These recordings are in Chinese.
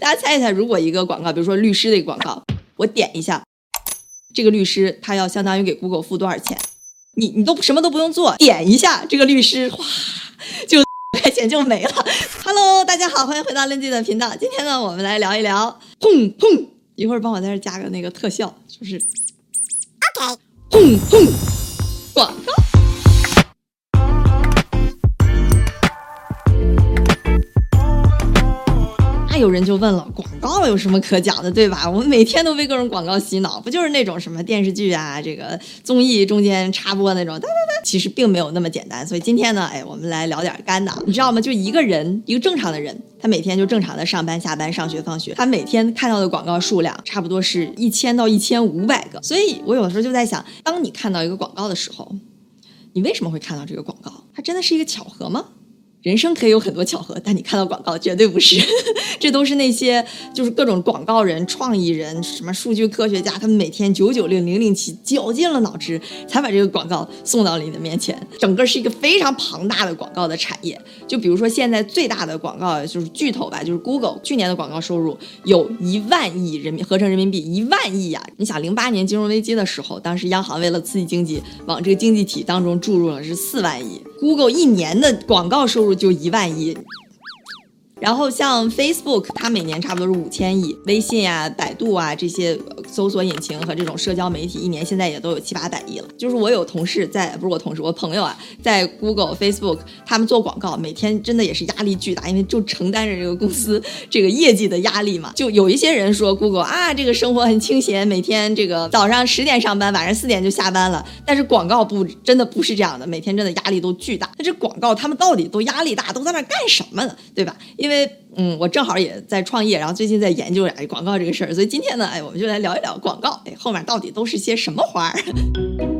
大家猜一猜，如果一个广告，比如说律师的一个广告，我点一下，这个律师他要相当于给 Google 付多少钱？你你都什么都不用做，点一下这个律师，哗，就 块钱就没了。Hello，大家好，欢迎回到 Lindsay 的频道。今天呢，我们来聊一聊，砰砰，一会儿帮我在这加个那个特效，就是，OK，砰砰，广有人就问了，广告有什么可讲的，对吧？我们每天都被各种广告洗脑，不就是那种什么电视剧啊、这个综艺中间插播那种？哒哒哒，其实并没有那么简单。所以今天呢，哎，我们来聊点干的。你知道吗？就一个人，一个正常的人，他每天就正常的上班、下班、上学、放学，他每天看到的广告数量差不多是一千到一千五百个。所以我有时候就在想，当你看到一个广告的时候，你为什么会看到这个广告？它真的是一个巧合吗？人生可以有很多巧合，但你看到广告绝对不是，这都是那些就是各种广告人、创意人、什么数据科学家，他们每天九九六零零七绞尽了脑汁，才把这个广告送到了你的面前。整个是一个非常庞大的广告的产业。就比如说现在最大的广告就是巨头吧，就是 Google，去年的广告收入有一万亿人民合成人民币一万亿呀！你想零八年金融危机的时候，当时央行为了刺激经济，往这个经济体当中注入了是四万亿。Google 一年的广告收入就一万亿。然后像 Facebook，它每年差不多是五千亿；微信啊、百度啊这些搜索引擎和这种社交媒体，一年现在也都有七八百亿了。就是我有同事在，不是我同事，我朋友啊，在 Google、Facebook，他们做广告，每天真的也是压力巨大，因为就承担着这个公司这个业绩的压力嘛。就有一些人说 Google 啊，这个生活很清闲，每天这个早上十点上班，晚上四点就下班了。但是广告不真的不是这样的，每天真的压力都巨大。那这广告他们到底都压力大，都在那干什么呢？对吧？因因为嗯，我正好也在创业，然后最近在研究哎广告这个事儿，所以今天呢，哎，我们就来聊一聊广告，哎，后面到底都是些什么花儿？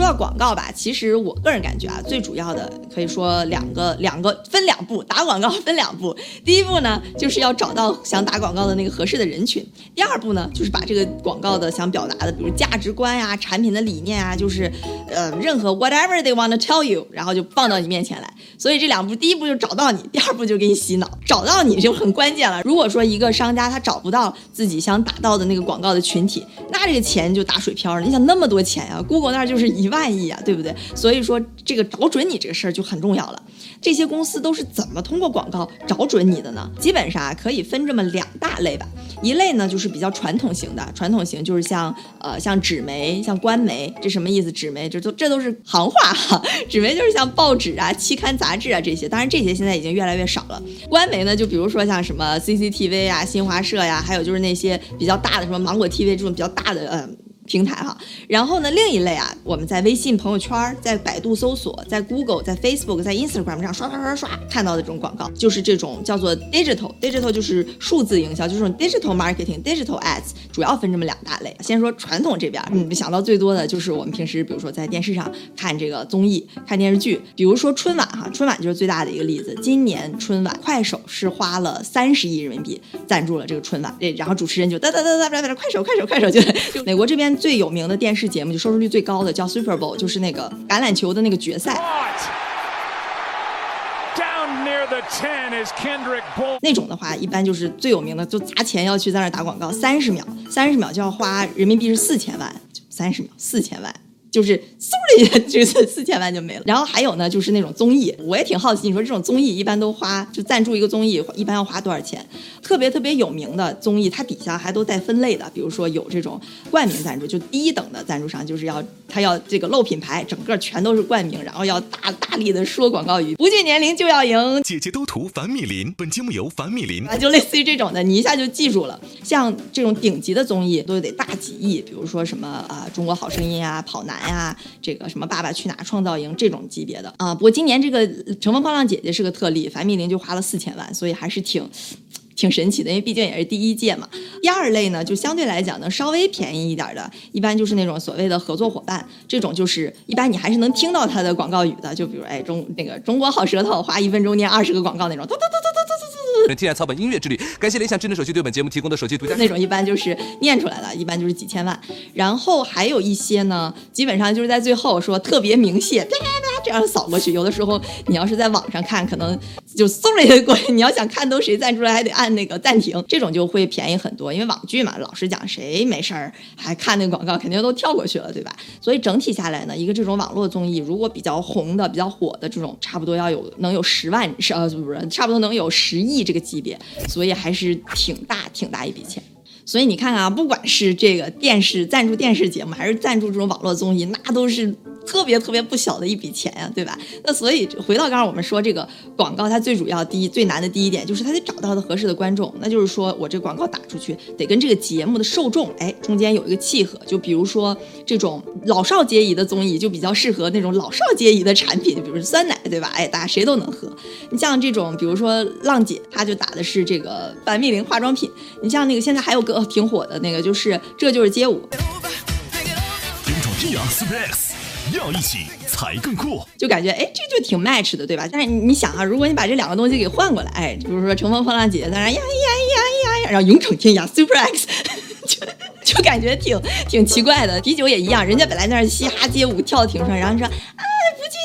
说到广告吧，其实我个人感觉啊，最主要的可以说两个两个分两步打广告分两步。第一步呢，就是要找到想打广告的那个合适的人群；第二步呢，就是把这个广告的想表达的，比如价值观呀、产品的理念啊，就是呃任何 whatever they want to tell you，然后就放到你面前来。所以这两步，第一步就找到你，第二步就给你洗脑。找到你就很关键了。如果说一个商家他找不到自己想打到的那个广告的群体，那这个钱就打水漂了。你想那么多钱呀，Google 那就是。一万亿啊，对不对？所以说这个找准你这个事儿就很重要了。这些公司都是怎么通过广告找准你的呢？基本上，可以分这么两大类吧。一类呢就是比较传统型的，传统型就是像呃像纸媒、像官媒，这什么意思？纸媒这都这都是行话哈。纸媒就是像报纸啊、期刊杂志啊这些，当然这些现在已经越来越少了。官媒呢，就比如说像什么 CCTV 啊、新华社呀，还有就是那些比较大的什么芒果 TV 这种比较大的呃。平台哈，然后呢，另一类啊，我们在微信朋友圈、在百度搜索、在 Google、在 Facebook、在 Instagram 上刷刷刷刷看到的这种广告，就是这种叫做 digital，digital 就是数字营销，就是这种 digital marketing，digital ads，主要分这么两大类。先说传统这边，嗯，想到最多的就是我们平时比如说在电视上看这个综艺、看电视剧，比如说春晚哈，春晚就是最大的一个例子。今年春晚，快手是花了三十亿人民币赞助了这个春晚，对，然后主持人就哒哒哒哒哒哒，快手快手快手就美国这边。最有名的电视节目，就收视率最高的叫 Super Bowl，就是那个橄榄球的那个决赛。那种的话，一般就是最有名的，就砸钱要去在那打广告，三十秒，三十秒就要花人民币是四千万，三十秒四千万。就是嗖的一下，就是四千万就没了。然后还有呢，就是那种综艺，我也挺好奇。你说这种综艺一般都花，就赞助一个综艺一般要花多少钱？特别特别有名的综艺，它底下还都带分类的。比如说有这种冠名赞助，就第一等的赞助商就是要他要这个露品牌，整个全都是冠名，然后要大大力的说广告语，不惧年龄就要赢。姐姐都涂凡米林，本节目由凡米林啊，就类似于这种的，你一下就记住了。像这种顶级的综艺都得大几亿，比如说什么啊，中国好声音啊，跑男。呀，这个什么《爸爸去哪儿》《创造营》这种级别的啊，不过今年这个《乘风破浪姐姐》是个特例，樊米林就花了四千万，所以还是挺挺神奇的，因为毕竟也是第一届嘛。第二类呢，就相对来讲呢稍微便宜一点的，一般就是那种所谓的合作伙伴，这种就是一般你还是能听到他的广告语的，就比如哎中那个中国好舌头，花一分钟念二十个广告那种，嘟嘟嘟嘟嘟。天然草本音乐之旅，感谢联想智能手机对本节目提供的手机独家。那种一般就是念出来的，一般就是几千万。然后还有一些呢，基本上就是在最后说特别明谢，啪啪啪这样扫过去。有的时候你要是在网上看，可能就嗖了一下过去。你要想看都谁赞助了，还得按那个暂停，这种就会便宜很多。因为网剧嘛，老实讲，谁没事儿还看那个广告，肯定都跳过去了，对吧？所以整体下来呢，一个这种网络综艺，如果比较红的、比较火的这种，差不多要有能有十万，是呃不是，差不多能有十亿这个级别，所以还是挺大挺大一笔钱。所以你看看啊，不管是这个电视赞助电视节目，还是赞助这种网络综艺，那都是。特别特别不小的一笔钱呀，对吧？那所以回到刚刚我们说这个广告，它最主要第一最难的第一点就是它得找到的合适的观众。那就是说我这广告打出去得跟这个节目的受众哎中间有一个契合。就比如说这种老少皆宜的综艺，就比较适合那种老少皆宜的产品，就比如酸奶，对吧？哎，大家谁都能喝。你像这种，比如说浪姐，她就打的是这个凡蜜林化妆品。你像那个现在还有个挺火的那个，就是这就是街舞。要一起才更酷，就感觉哎，这就挺 match 的，对吧？但是你想啊，如果你把这两个东西给换过来，哎，比如说乘风破浪姐姐在那呀呀呀呀呀，然后勇闯天涯 Super X，就就感觉挺挺奇怪的。啤酒也一样，人家本来在那嘻哈街舞跳的挺帅，然后你说啊。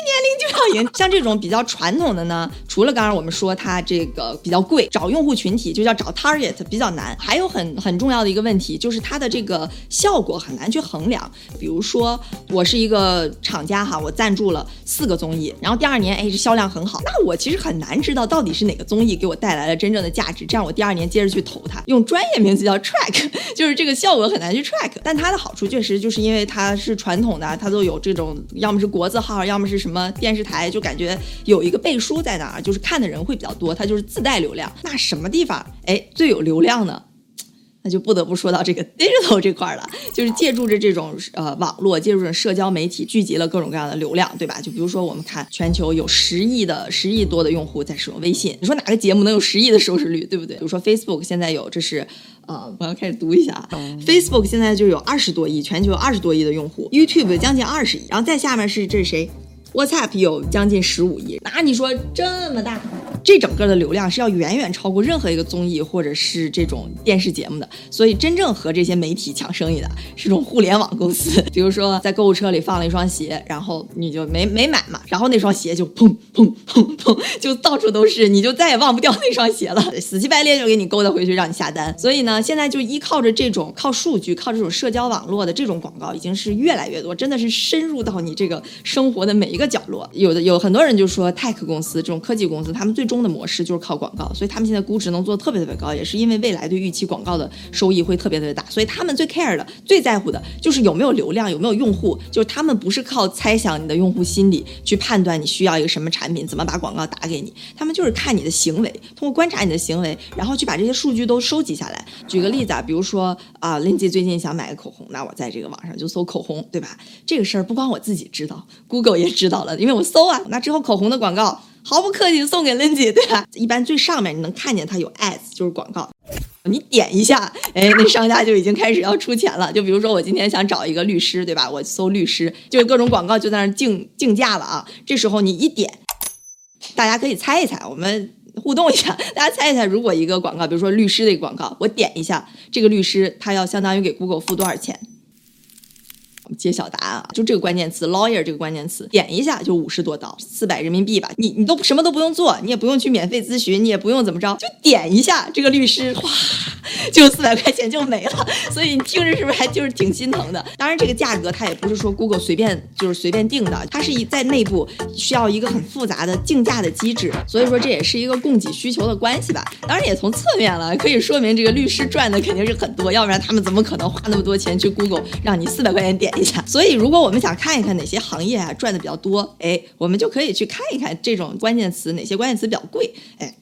年龄就要赢，像这种比较传统的呢，除了刚刚我们说它这个比较贵，找用户群体就叫找 target 比较难，还有很很重要的一个问题就是它的这个效果很难去衡量。比如说我是一个厂家哈，我赞助了四个综艺，然后第二年哎这销量很好，那我其实很难知道到底是哪个综艺给我带来了真正的价值，这样我第二年接着去投它。用专业名词叫 track，就是这个效果很难去 track，但它的好处确实就是因为它是传统的，它都有这种要么是国字号，要么是什么。什么电视台就感觉有一个背书在那儿，就是看的人会比较多，它就是自带流量。那什么地方哎最有流量呢？那就不得不说到这个 digital 这块了，就是借助着这种呃网络，借助着社交媒体，聚集了各种各样的流量，对吧？就比如说我们看全球有十亿的十亿多的用户在使用微信，你说哪个节目能有十亿的收视率，对不对？比如说 Facebook 现在有，这是呃我要开始读一下，Facebook 现在就有二十多亿，全球有二十多亿的用户，YouTube 将近二十亿，然后再下面是这是谁？WhatsApp 有将近十五亿，那你说这么大？这整个的流量是要远远超过任何一个综艺或者是这种电视节目的，所以真正和这些媒体抢生意的是这种互联网公司。比如说在购物车里放了一双鞋，然后你就没没买嘛，然后那双鞋就砰砰砰砰就到处都是，你就再也忘不掉那双鞋了，死乞白赖就给你勾搭回去让你下单。所以呢，现在就依靠着这种靠数据、靠这种社交网络的这种广告，已经是越来越多，真的是深入到你这个生活的每一个角落。有的有很多人就说，tech 公司这种科技公司，他们最终的模式就是靠广告，所以他们现在估值能做特别特别高，也是因为未来对预期广告的收益会特别特别大，所以他们最 care 的、最在乎的就是有没有流量，有没有用户，就是他们不是靠猜想你的用户心理去判断你需要一个什么产品，怎么把广告打给你，他们就是看你的行为，通过观察你的行为，然后去把这些数据都收集下来。举个例子啊，比如说啊，Lindsay 最近想买个口红，那我在这个网上就搜口红，对吧？这个事儿不光我自己知道，Google 也知道了，因为我搜啊，那之后口红的广告。毫不客气送给 Lindsay，对吧？一般最上面你能看见它有 ads，就是广告。你点一下，哎，那商家就已经开始要出钱了。就比如说我今天想找一个律师，对吧？我搜律师，就各种广告就在那竞竞价了啊。这时候你一点，大家可以猜一猜，我们互动一下，大家猜一猜，如果一个广告，比如说律师的一个广告，我点一下，这个律师他要相当于给 Google 付多少钱？揭晓答案啊！就这个关键词 lawyer 这个关键词，点一下就五十多刀，四百人民币吧。你你都什么都不用做，你也不用去免费咨询，你也不用怎么着，就点一下这个律师，哗，就四百块钱就没了。所以你听着是不是还就是挺心疼的？当然这个价格它也不是说 Google 随便就是随便定的，它是一在内部需要一个很复杂的竞价的机制。所以说这也是一个供给需求的关系吧。当然也从侧面了，可以说明这个律师赚的肯定是很多，要不然他们怎么可能花那么多钱去 Google 让你四百块钱点？所以如果我们想看一看哪些行业啊赚的比较多，哎，我们就可以去看一看这种关键词，哪些关键词比较贵，哎。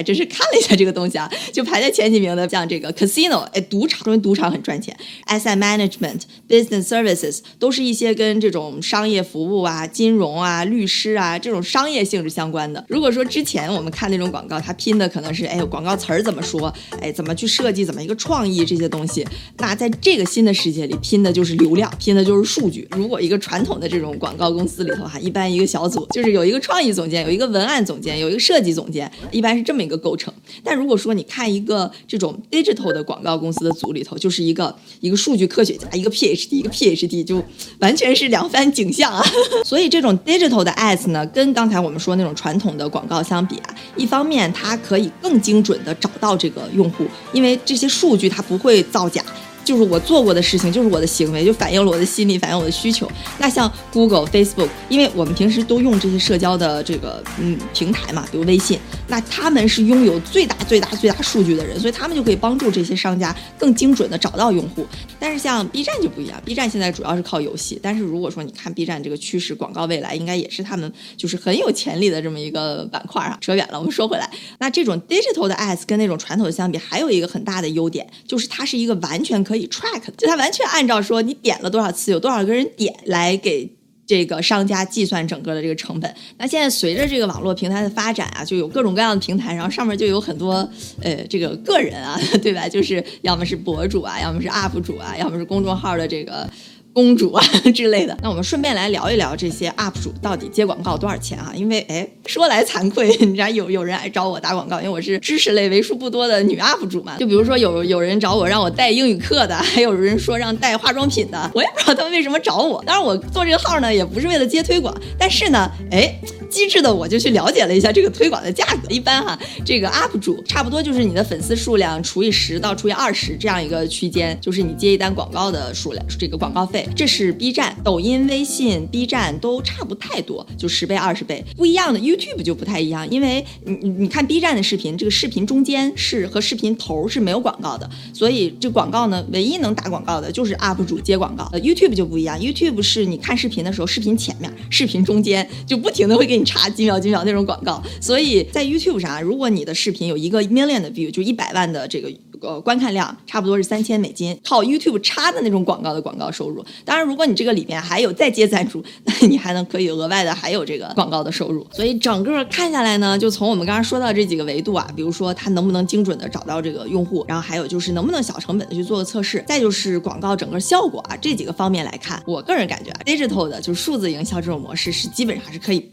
我还真是看了一下这个东西啊，就排在前几名的，像这个 casino，哎，赌场，因为赌场很赚钱，asset management、business services 都是一些跟这种商业服务啊、金融啊、律师啊这种商业性质相关的。如果说之前我们看那种广告，它拼的可能是哎，广告词儿怎么说，哎，怎么去设计，怎么一个创意这些东西，那在这个新的世界里，拼的就是流量，拼的就是数据。如果一个传统的这种广告公司里头哈，一般一个小组就是有一个创意总监，有一个文案总监，有一个设计总监，一般是。这么一个个构成。但如果说你看一个这种 digital 的广告公司的组里头，就是一个一个数据科学家，一个 PhD，一个 PhD，就完全是两番景象啊。所以这种 digital 的 ads 呢，跟刚才我们说那种传统的广告相比啊，一方面它可以更精准的找到这个用户，因为这些数据它不会造假。就是我做过的事情，就是我的行为，就反映了我的心理，反映我的需求。那像 Google、Facebook，因为我们平时都用这些社交的这个嗯平台嘛，比如微信，那他们是拥有最大最大最大数据的人，所以他们就可以帮助这些商家更精准的找到用户。但是像 B 站就不一样，B 站现在主要是靠游戏，但是如果说你看 B 站这个趋势，广告未来应该也是他们就是很有潜力的这么一个板块啊。扯远了，我们说回来，那这种 digital 的 ads 跟那种传统的相比，还有一个很大的优点，就是它是一个完全可以 track，就它完全按照说你点了多少次，有多少个人点来给这个商家计算整个的这个成本。那现在随着这个网络平台的发展啊，就有各种各样的平台，然后上面就有很多呃这个个人啊，对吧？就是要么是博主啊，要么是 UP 主啊，要么是公众号的这个。公主啊 之类的，那我们顺便来聊一聊这些 UP 主到底接广告多少钱啊？因为哎，说来惭愧，你知道有有人来找我打广告，因为我是知识类为数不多的女 UP 主嘛。就比如说有有人找我让我带英语课的，还有人说让带化妆品的，我也不知道他们为什么找我。当然我做这个号呢，也不是为了接推广，但是呢，哎。机智的我就去了解了一下这个推广的价格，一般哈，这个 UP 主差不多就是你的粉丝数量除以十到除以二十这样一个区间，就是你接一单广告的数量，这个广告费。这是 B 站、抖音、微信、B 站都差不太多，就十倍、二十倍不一样的。YouTube tube 就不太一样，因为你你你看 B 站的视频，这个视频中间是和视频头是没有广告的，所以这广告呢，唯一能打广告的就是 UP 主接广告。呃，YouTube 就不一样，YouTube 是你看视频的时候，视频前面、视频中间就不停的会给你。插几秒几秒那种广告，所以在 YouTube 上，如果你的视频有一个 million 的 view，就一百万的这个呃观看量，差不多是三千美金，靠 YouTube 插的那种广告的广告收入。当然，如果你这个里面还有再接赞助，那你还能可以额外的还有这个广告的收入。所以整个看下来呢，就从我们刚刚说到这几个维度啊，比如说它能不能精准的找到这个用户，然后还有就是能不能小成本的去做个测试，再就是广告整个效果啊这几个方面来看，我个人感觉啊，digital 的就是数字营销这种模式是基本上是可以。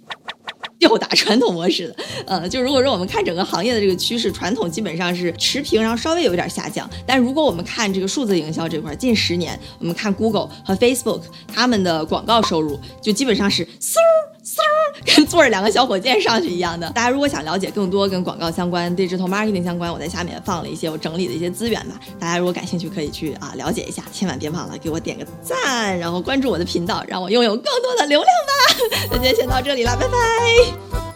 吊打传统模式的，呃，就如果说我们看整个行业的这个趋势，传统基本上是持平，然后稍微有一点下降。但如果我们看这个数字营销这块，近十年，我们看 Google 和 Facebook 他们的广告收入，就基本上是嗖嗖，跟坐着两个小火箭上去一样的。大家如果想了解更多跟广告相关、digital marketing 相关，我在下面放了一些我整理的一些资源吧。大家如果感兴趣，可以去啊了解一下。千万别忘了给我点个赞，然后关注我的频道，让我拥有更多的流量吧。那今天先到这里了，拜拜。